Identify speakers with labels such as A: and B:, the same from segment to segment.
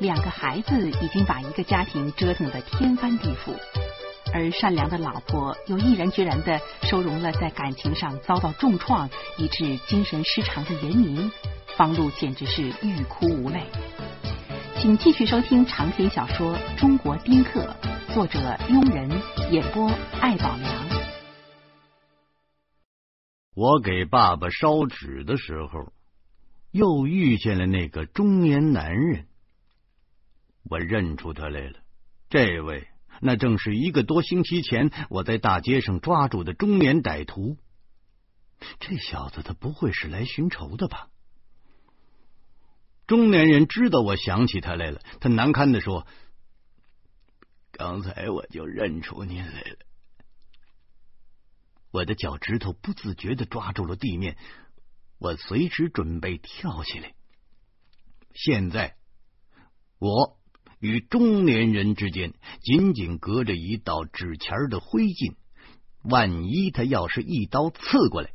A: 两个孩子已经把一个家庭折腾得天翻地覆，而善良的老婆又毅然决然的收容了在感情上遭到重创以致精神失常的严明，方露简直是欲哭无泪。请继续收听长篇小说《中国丁克》，作者庸人，演播艾宝良。
B: 我给爸爸烧纸的时候，又遇见了那个中年男人。我认出他来了，这位那正是一个多星期前我在大街上抓住的中年歹徒。这小子他不会是来寻仇的吧？中年人知道我想起他来了，他难堪的说：“刚才我就认出您来了。”我的脚趾头不自觉的抓住了地面，我随时准备跳起来。现在，我与中年人之间仅仅隔着一道纸钱的灰烬，万一他要是一刀刺过来。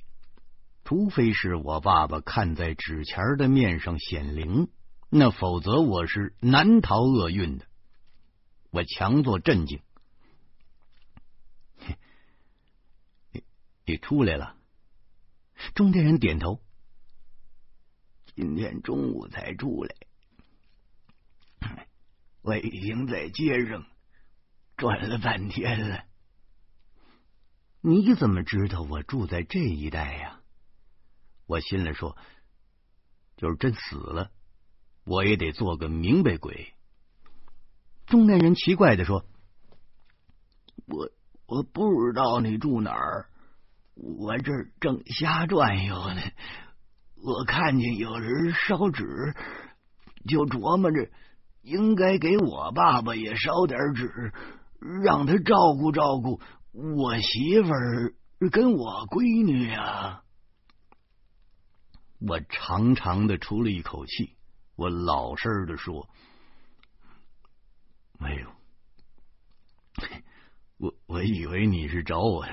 B: 除非是我爸爸看在纸钱的面上显灵，那否则我是难逃厄运的。我强作镇静，你你出来了。中年人点头。今天中午才出来，我已经在街上转了半天了。你怎么知道我住在这一带呀？我心里说：“就是真死了，我也得做个明白鬼。”中年人奇怪的说：“我我不知道你住哪儿，我这正瞎转悠呢。我看见有人烧纸，就琢磨着应该给我爸爸也烧点纸，让他照顾照顾我媳妇儿跟我闺女呀。”我长长的出了一口气，我老实的说：“没有，我我以为你是找我，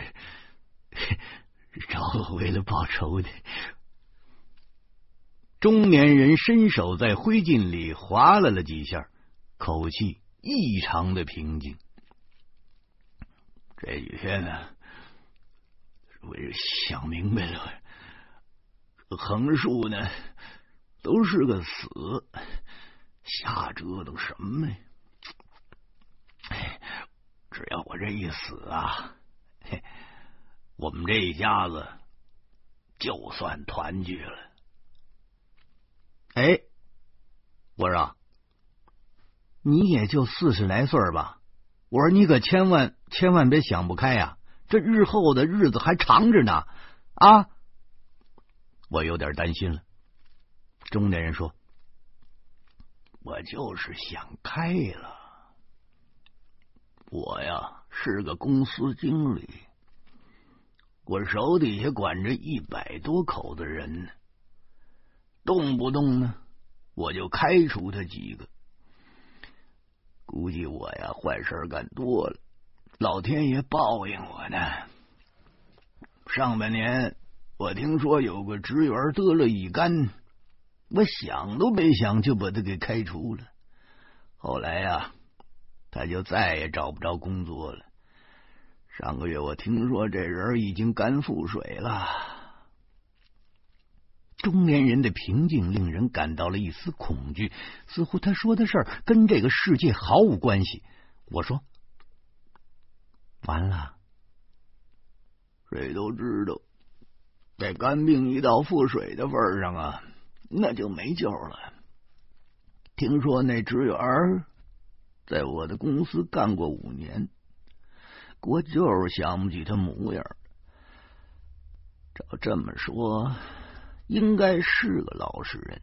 B: 找我为了报仇的。”中年人伸手在灰烬里划拉了几下，口气异常的平静。这几天呢，我想明白了。横竖呢都是个死，瞎折腾什么呀？只要我这一死啊，我们这一家子就算团聚了。哎，我说，你也就四十来岁吧？我说你可千万千万别想不开呀！这日后的日子还长着呢啊！我有点担心了。中年人说：“我就是想开了。我呀是个公司经理，我手底下管着一百多口子人呢，动不动呢我就开除他几个。估计我呀坏事干多了，老天爷报应我呢。上半年。”我听说有个职员得了乙肝，我想都没想就把他给开除了。后来呀，他就再也找不着工作了。上个月我听说这人已经肝腹水了。中年人的平静令人感到了一丝恐惧，似乎他说的事儿跟这个世界毫无关系。我说：“完了，谁都知道。”这肝病一到腹水的份上啊，那就没救了。听说那职员在我的公司干过五年，我就是想不起他模样。照这么说，应该是个老实人。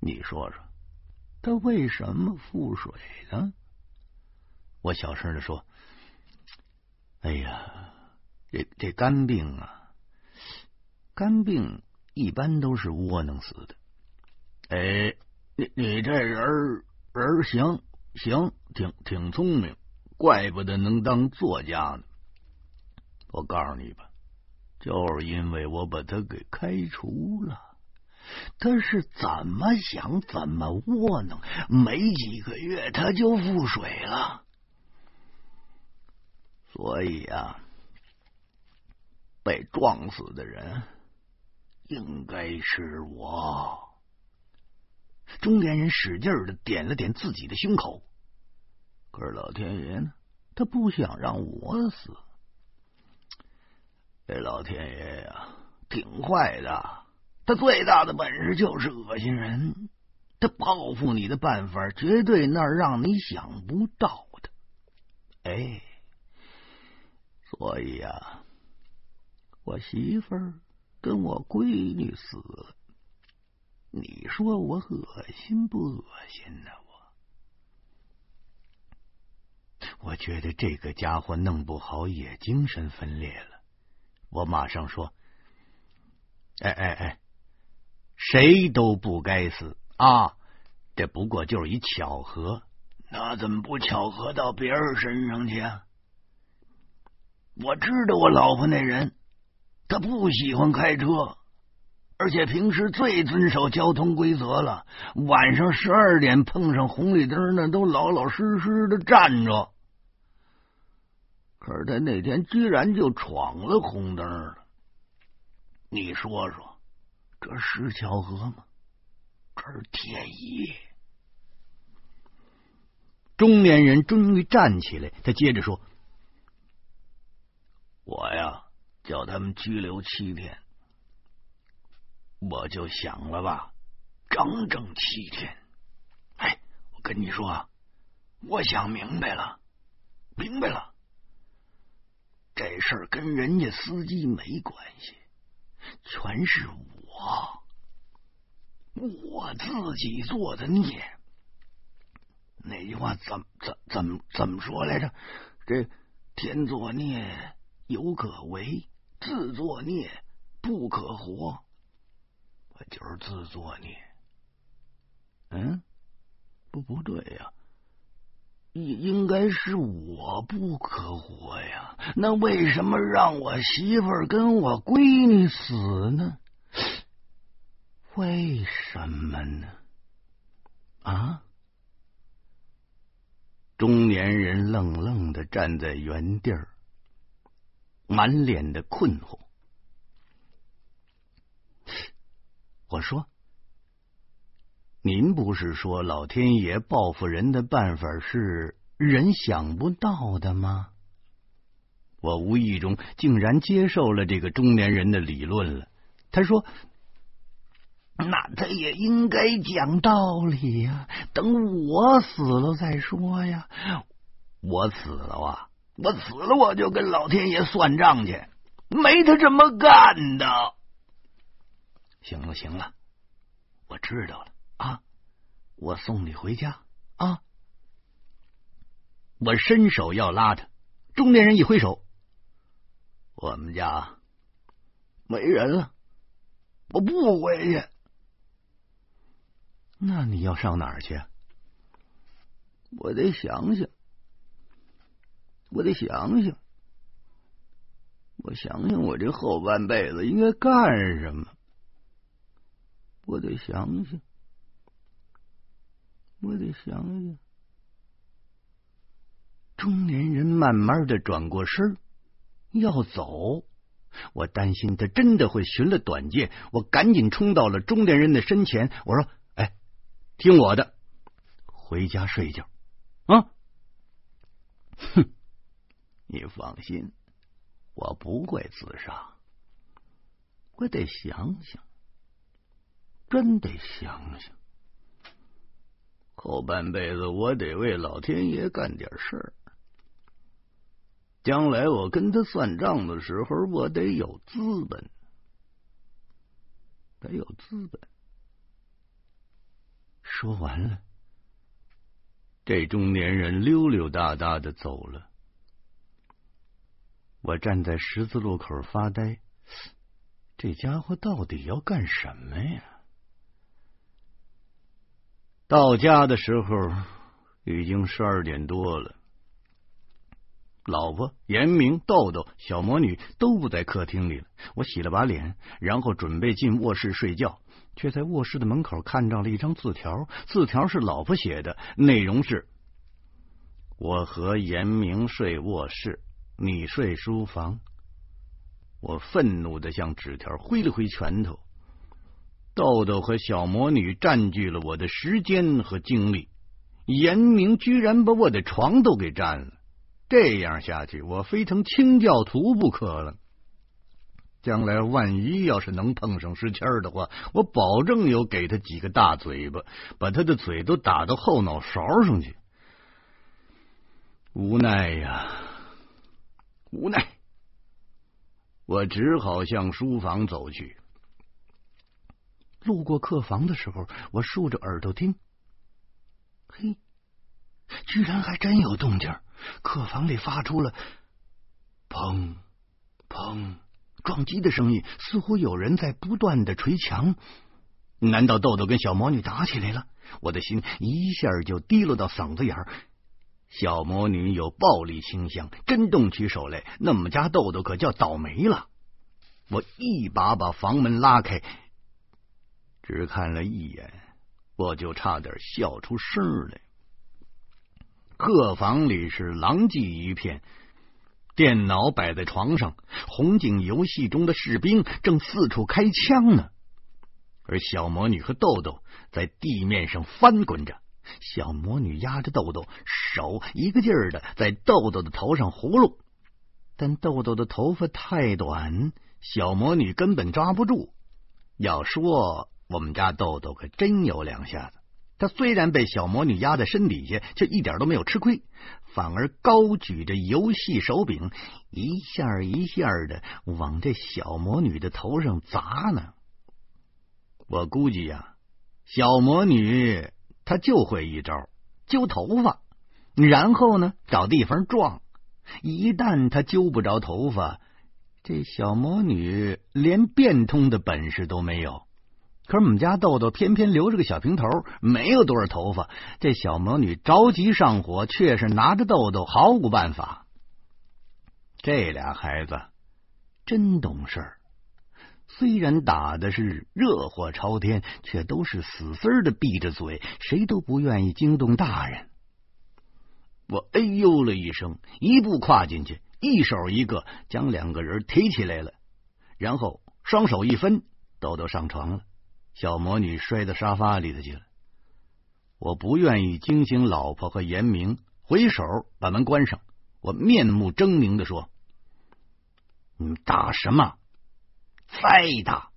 B: 你说说，他为什么腹水呢？我小声的说：“哎呀，这这肝病啊。”肝病一般都是窝囊死的。哎，你你这人人行行，挺挺聪明，怪不得能当作家呢。我告诉你吧，就是因为我把他给开除了，他是怎么想怎么窝囊，没几个月他就腹水了。所以啊，被撞死的人应该是我。中年人使劲的点了点自己的胸口，可是老天爷呢？他不想让我死。这老天爷呀，挺坏的。他最大的本事就是恶心人。他报复你的办法，绝对那让你想不到的。哎，所以呀，我媳妇跟我闺女死了。你说我恶心不恶心呢？我我觉得这个家伙弄不好也精神分裂了。我马上说：“哎哎哎，谁都不该死啊！这不过就是一巧合，那怎么不巧合到别人身上去啊？我知道我老婆那人，她不喜欢开车。”而且平时最遵守交通规则了，晚上十二点碰上红绿灯呢，都老老实实的站着。可是他那天居然就闯了红灯了，你说说，这是巧合吗？这是天意。中年人终于站起来，他接着说：“我呀，叫他们拘留七天。”我就想了吧，整整七天。哎，我跟你说，啊我想明白了，明白了，这事跟人家司机没关系，全是我，我自己做的孽。那句话怎怎怎么怎么说来着？这天作孽犹可为，自作孽不可活。我就是自作孽，嗯，不不对呀，应该是我不可活呀。那为什么让我媳妇儿跟我闺女死呢？为什么呢？啊！中年人愣愣的站在原地儿，满脸的困惑。我说：“您不是说老天爷报复人的办法是人想不到的吗？”我无意中竟然接受了这个中年人的理论了。他说：“那他也应该讲道理呀，等我死了再说呀。我死了啊，我死了我就跟老天爷算账去，没他这么干的。”行了，行了，我知道了啊！我送你回家啊！我伸手要拉他，中年人一挥手：“我们家没人了，我不回去。”那你要上哪儿去？我得想想，我得想想，我想想，我这后半辈子应该干什么。我得想想，我得想想。中年人慢慢的转过身要走，我担心他真的会寻了短见，我赶紧冲到了中年人的身前，我说：“哎，听我的，回家睡觉啊！”哼，你放心，我不会自杀，我得想想。真得想想，后半辈子我得为老天爷干点事儿。将来我跟他算账的时候，我得有资本，得有资本。说完了，这中年人溜溜达达的走了。我站在十字路口发呆，这家伙到底要干什么呀？到家的时候已经十二点多了，老婆、严明、豆豆、小魔女都不在客厅里了。我洗了把脸，然后准备进卧室睡觉，却在卧室的门口看到了一张字条。字条是老婆写的，内容是：“我和严明睡卧室，你睡书房。”我愤怒的向纸条挥了挥拳头。豆豆和小魔女占据了我的时间和精力，严明居然把我的床都给占了。这样下去，我非成清教徒不可了。将来万一要是能碰上石谦的话，我保证有给他几个大嘴巴，把他的嘴都打到后脑勺上去。无奈呀，无奈，我只好向书房走去。路过客房的时候，我竖着耳朵听，嘿，居然还真有动静。客房里发出了砰砰撞击的声音，似乎有人在不断的捶墙。难道豆豆跟小魔女打起来了？我的心一下就滴落到嗓子眼儿。小魔女有暴力倾向，真动起手来，那么家豆豆可叫倒霉了。我一把把房门拉开，只看了一眼，我就差点笑出声来。客房里是狼藉一片，电脑摆在床上，红警游戏中的士兵正四处开枪呢。而小魔女和豆豆在地面上翻滚着，小魔女压着豆豆，手一个劲儿的在豆豆的头上葫芦，但豆豆的头发太短，小魔女根本抓不住。要说我们家豆豆可真有两下子。他虽然被小魔女压在身底下，却一点都没有吃亏，反而高举着游戏手柄，一下一下的往这小魔女的头上砸呢。我估计呀，小魔女她就会一招揪头发，然后呢找地方撞。一旦她揪不着头发，这小魔女连变通的本事都没有。可是我们家豆豆偏偏留着个小平头，没有多少头发。这小魔女着急上火，却是拿着豆豆毫无办法。这俩孩子真懂事，虽然打的是热火朝天，却都是死死的闭着嘴，谁都不愿意惊动大人。我哎呦了一声，一步跨进去，一手一个将两个人提起来了，然后双手一分，豆豆上床了。小魔女摔到沙发里头去了。我不愿意惊醒老婆和严明，回手把门关上。我面目狰狞的说：“你打什么？再打，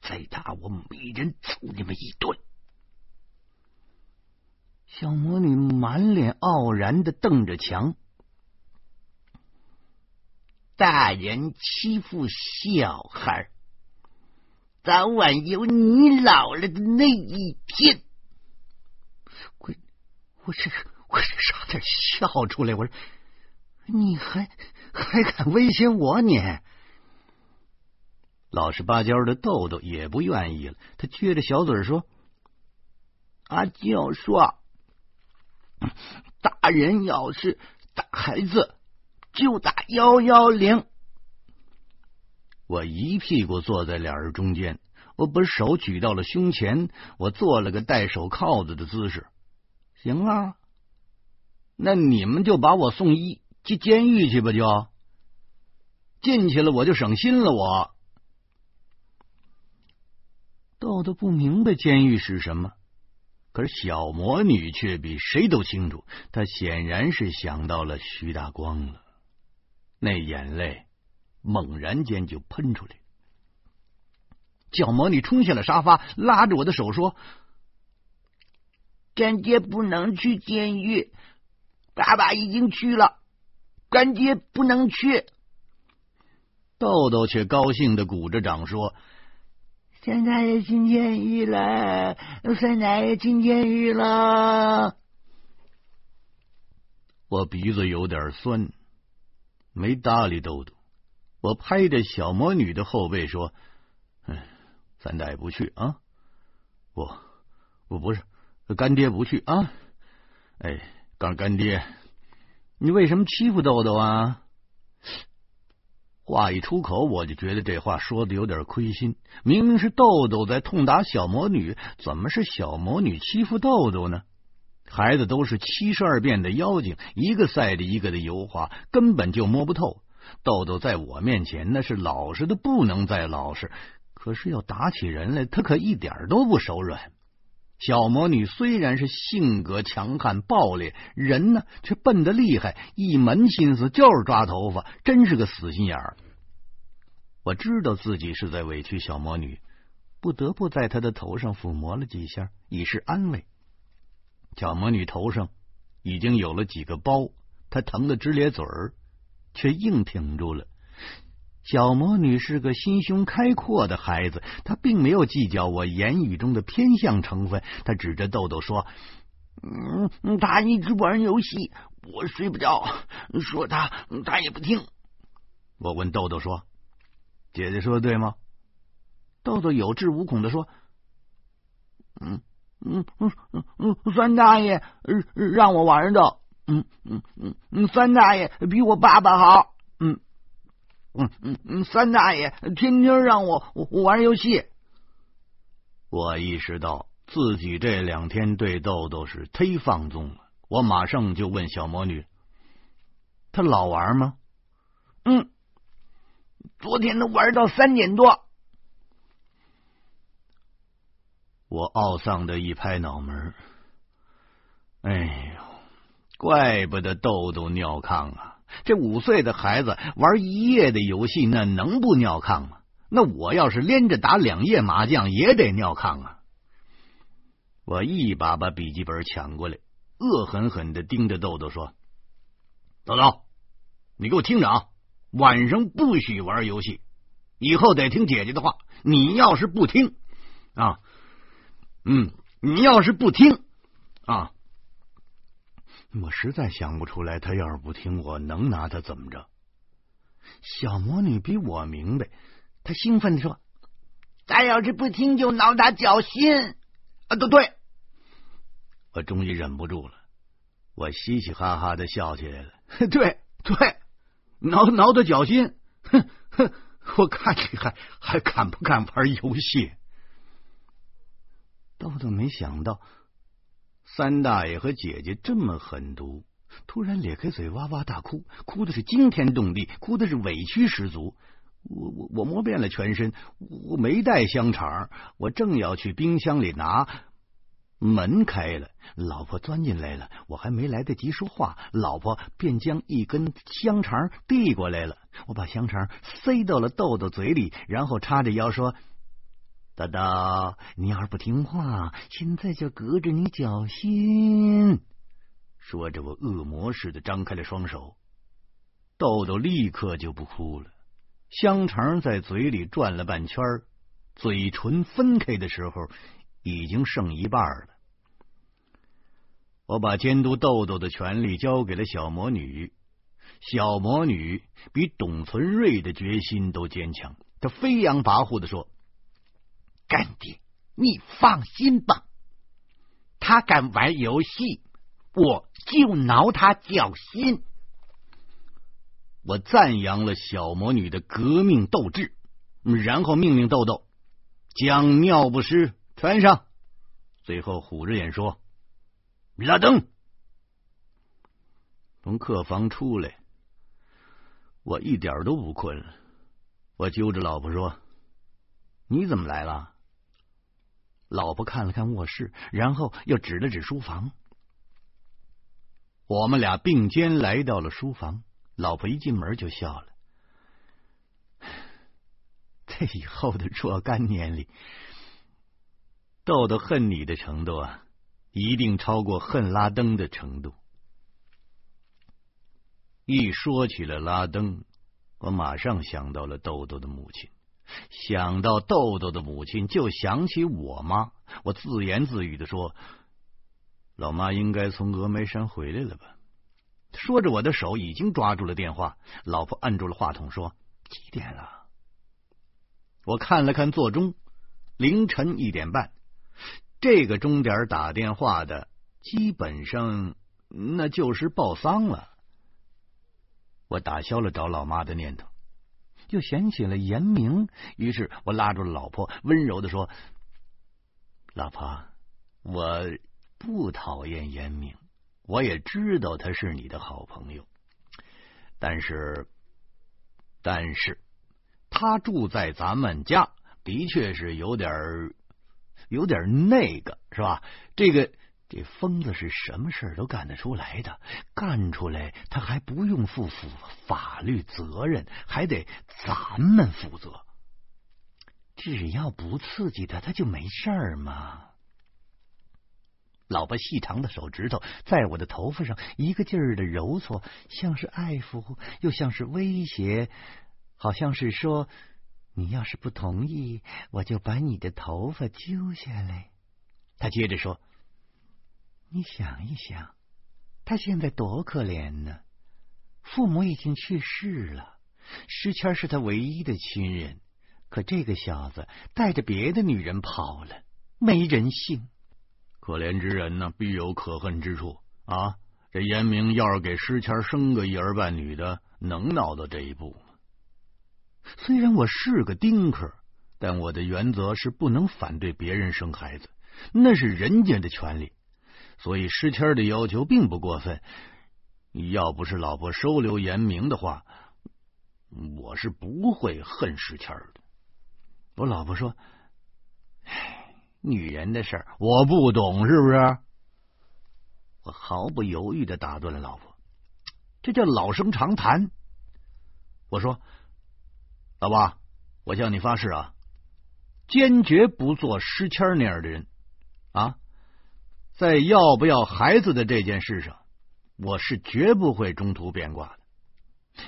B: 再打，我每人揍你们一顿！”小魔女满脸傲然的瞪着墙。大人欺负小孩。早晚有你老了的那一天。我我这我这差点笑出来。我说你还还敢威胁我你？老实巴交的豆豆也不愿意了，他撅着小嘴说：“阿舅说，大人要是打孩子，就打幺幺零。”我一屁股坐在俩人中间，我把手举到了胸前，我做了个戴手铐子的姿势。行啊，那你们就把我送医去监狱去吧，就进去了，我就省心了。我豆豆不明白监狱是什么，可是小魔女却比谁都清楚，她显然是想到了徐大光了，那眼泪。猛然间就喷出来，小魔女冲下了沙发，拉着我的手说：“干爹不能去监狱，爸爸已经去了，干爹不能去。”豆豆却高兴的鼓着掌说：“三大爷进监狱了，三大爷进监狱了。”我鼻子有点酸，没搭理豆豆。我拍着小魔女的后背说：“哎，三大爷不去啊！不我不是干爹不去啊！哎，干干爹，你为什么欺负豆豆啊？话一出口，我就觉得这话说的有点亏心。明明是豆豆在痛打小魔女，怎么是小魔女欺负豆豆呢？孩子都是七十二变的妖精，一个赛的一个的油滑，根本就摸不透。豆豆在我面前那是老实的不能再老实，可是要打起人来，他可一点都不手软。小魔女虽然是性格强悍暴烈，人呢却笨得厉害，一门心思就是抓头发，真是个死心眼儿。我知道自己是在委屈小魔女，不得不在她的头上抚摸了几下，以示安慰。小魔女头上已经有了几个包，她疼得直咧嘴儿，却硬挺住了。小魔女是个心胸开阔的孩子，她并没有计较我言语中的偏向成分。她指着豆豆说：“
C: 嗯，他一直玩游戏，我睡不着，说他他也不听。”
B: 我问豆豆说：“姐姐说的对吗？”
C: 豆豆有恃无恐的说：“嗯嗯嗯嗯嗯，三大爷让我玩的，嗯嗯嗯嗯，三大爷比我爸爸好，嗯。”嗯嗯嗯，三大爷天天让我我玩游戏。
B: 我意识到自己这两天对豆豆是忒放纵了，我马上就问小魔女：“他老玩吗？”“
C: 嗯，昨天都玩到三点多。”
B: 我懊丧的一拍脑门：“哎呦，怪不得豆豆尿炕啊！”这五岁的孩子玩一夜的游戏，那能不尿炕吗？那我要是连着打两夜麻将，也得尿炕啊！我一把把笔记本抢过来，恶狠狠的盯着豆豆说：“豆豆，你给我听着啊！晚上不许玩游戏，以后得听姐姐的话。你要是不听啊，嗯，你要是不听啊。”我实在想不出来，他要是不听，我能拿他怎么着？小魔女比我明白，她兴奋的说：“
C: 咱要是不听，就挠他脚心。”啊，对对，
B: 我终于忍不住了，我嘻嘻哈哈的笑起来了。对对，挠挠他脚心，哼哼，我看你还还敢不敢玩游戏？豆豆没想到。三大爷和姐姐这么狠毒，突然咧开嘴哇哇大哭，哭的是惊天动地，哭的是委屈十足。我我我摸遍了全身，我没带香肠，我正要去冰箱里拿，门开了，老婆钻进来了，我还没来得及说话，老婆便将一根香肠递过来了。我把香肠塞到了豆豆嘴里，然后叉着腰说。豆豆，你要是不听话，现在就隔着你脚心。说着，我恶魔似的张开了双手。豆豆立刻就不哭了，香肠在嘴里转了半圈，嘴唇分开的时候，已经剩一半了。我把监督豆豆的权利交给了小魔女。小魔女比董存瑞的决心都坚强，她飞扬跋扈的说。干爹，你放心吧，他敢玩游戏，我就挠他脚心。我赞扬了小魔女的革命斗志，然后命令豆豆将尿不湿穿上，最后虎着眼说：“拉灯。”从客房出来，我一点都不困了。我揪着老婆说：“你怎么来了？”老婆看了看卧室，然后又指了指书房。我们俩并肩来到了书房。老婆一进门就笑了。在以后的若干年里，豆豆恨你的程度啊，一定超过恨拉登的程度。一说起了拉登，我马上想到了豆豆的母亲。想到豆豆的母亲，就想起我妈。我自言自语的说：“老妈应该从峨眉山回来了吧？”说着，我的手已经抓住了电话。老婆按住了话筒，说：“几点了？”我看了看座钟，凌晨一点半。这个钟点打电话的，基本上那就是报丧了。我打消了找老妈的念头，就想起了严明，于是我拉住了老婆，温柔的说：“老婆，我不讨厌严明，我也知道他是你的好朋友，但是，但是他住在咱们家，的确是有点有点那个，是吧？这个。”这疯子是什么事都干得出来的，干出来他还不用负负法律责任，还得咱们负责。只要不刺激他，他就没事儿嘛？老婆细长的手指头在我的头发上一个劲儿的揉搓，像是爱抚，又像是威胁，好像是说：“你要是不同意，我就把你的头发揪下来。”他接着说。你想一想，他现在多可怜呢！父母已经去世了，诗谦是他唯一的亲人。可这个小子带着别的女人跑了，没人性。可怜之人呢，必有可恨之处啊！这严明要是给诗谦生个一儿半女的，能闹到这一步吗？虽然我是个丁克，但我的原则是不能反对别人生孩子，那是人家的权利。所以，诗谦的要求并不过分。要不是老婆收留严明的话，我是不会恨诗谦的。我老婆说：“女人的事我不懂，是不是？”我毫不犹豫的打断了老婆：“这叫老生常谈。”我说：“老婆，我向你发誓啊，坚决不做诗谦那样的人啊！”在要不要孩子的这件事上，我是绝不会中途变卦的。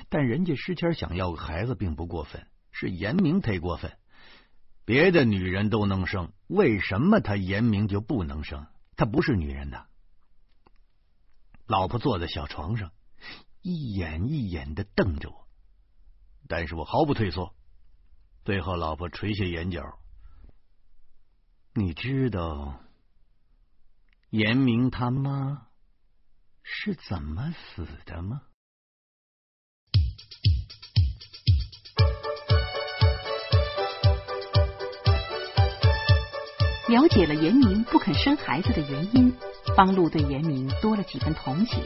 B: 但人家诗谦想要个孩子并不过分，是严明忒过分。别的女人都能生，为什么他严明就不能生？他不是女人的。老婆坐在小床上，一眼一眼的瞪着我，但是我毫不退缩。最后，老婆垂下眼角，你知道。严明他妈是怎么死的吗？
A: 了解了严明不肯生孩子的原因，方露对严明多了几分同情。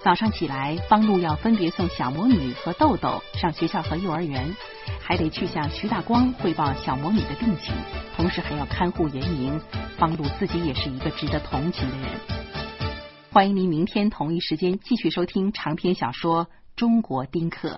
A: 早上起来，方露要分别送小魔女和豆豆上学校和幼儿园，还得去向徐大光汇报小魔女的病情，同时还要看护严明。方露自己也是一个值得同情的人。欢迎您明天同一时间继续收听长篇小说《中国丁克》。